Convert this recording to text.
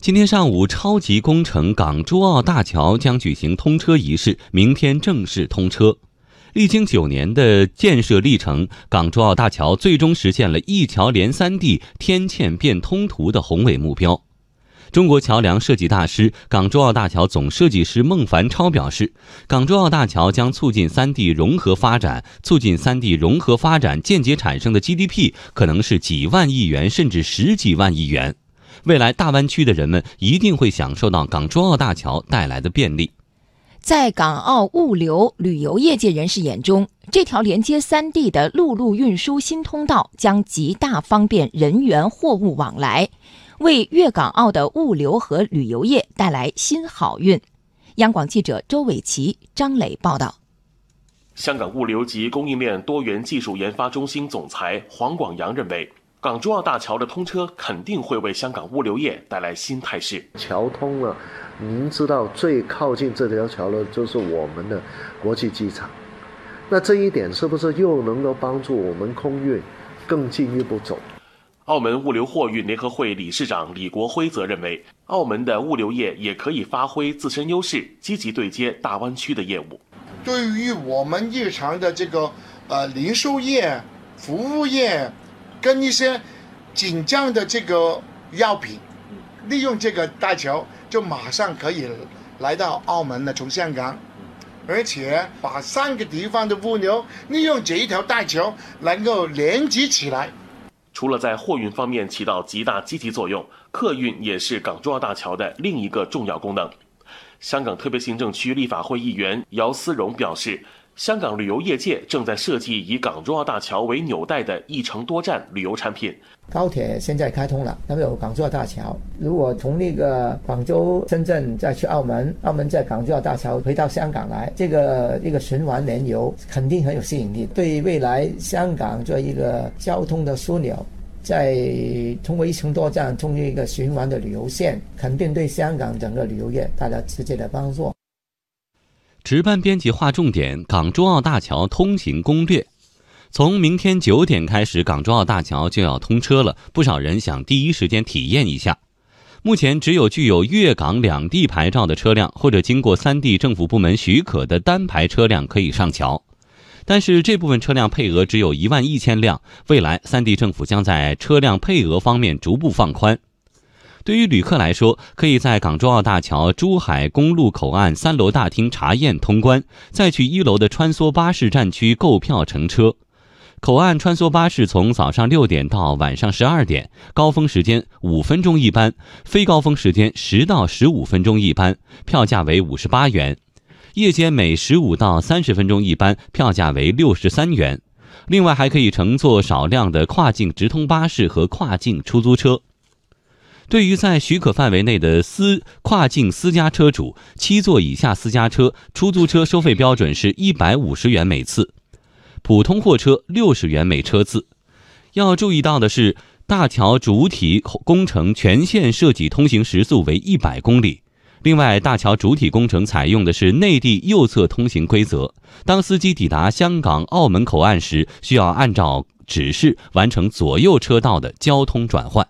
今天上午，超级工程港珠澳大桥将举行通车仪式，明天正式通车。历经九年的建设历程，港珠澳大桥最终实现了一桥连三地、天堑变通途的宏伟目标。中国桥梁设计大师、港珠澳大桥总设计师孟凡超表示，港珠澳大桥将促进三地融合发展，促进三地融合发展间接产生的 GDP 可能是几万亿元，甚至十几万亿元。未来大湾区的人们一定会享受到港珠澳大桥带来的便利。在港澳物流旅游业界人士眼中，这条连接三地的陆路运输新通道将极大方便人员货物往来，为粤港澳的物流和旅游业带来新好运。央广记者周伟奇、张磊报道。香港物流及供应链多元技术研发中心总裁黄广阳认为。港珠澳大桥的通车肯定会为香港物流业带来新态势。桥通了，您知道最靠近这条桥的就是我们的国际机场，那这一点是不是又能够帮助我们空运更进一步走？澳门物流货运联合会理事长李国辉则认为，澳门的物流业也可以发挥自身优势，积极对接大湾区的业务。对于我们日常的这个呃零售业、服务业。跟一些紧张的这个药品，利用这个大桥就马上可以来到澳门的，从香港，而且把三个地方的物流利用这一条大桥能够连接起来。除了在货运方面起到极大积极作用，客运也是港珠澳大桥的另一个重要功能。香港特别行政区立法会议员姚思荣表示。香港旅游业界正在设计以港珠澳大桥为纽带的一程多站旅游产品。高铁现在开通了，那么有港珠澳大桥。如果从那个广州、深圳再去澳门，澳门在港珠澳大桥回到香港来，这个一个循环联游肯定很有吸引力。对未来香港做一个交通的枢纽，在通过一程多站，通过一个循环的旅游线，肯定对香港整个旅游业带来直接的帮助。值班编辑划重点：港珠澳大桥通行攻略。从明天九点开始，港珠澳大桥就要通车了。不少人想第一时间体验一下。目前只有具有粤港两地牌照的车辆，或者经过三地政府部门许可的单牌车辆可以上桥。但是这部分车辆配额只有一万一千辆。未来三地政府将在车辆配额方面逐步放宽。对于旅客来说，可以在港珠澳大桥珠海公路口岸三楼大厅查验通关，再去一楼的穿梭巴士站区购票乘车。口岸穿梭巴士从早上六点到晚上十二点，高峰时间五分钟一班，非高峰时间十到十五分钟一班，票价为五十八元；夜间每十五到三十分钟一班，票价为六十三元。另外，还可以乘坐少量的跨境直通巴士和跨境出租车。对于在许可范围内的私跨境私家车主，七座以下私家车、出租车收费标准是一百五十元每次，普通货车六十元每车次。要注意到的是，大桥主体工程全线设计通行时速为一百公里。另外，大桥主体工程采用的是内地右侧通行规则，当司机抵达香港、澳门口岸时，需要按照指示完成左右车道的交通转换。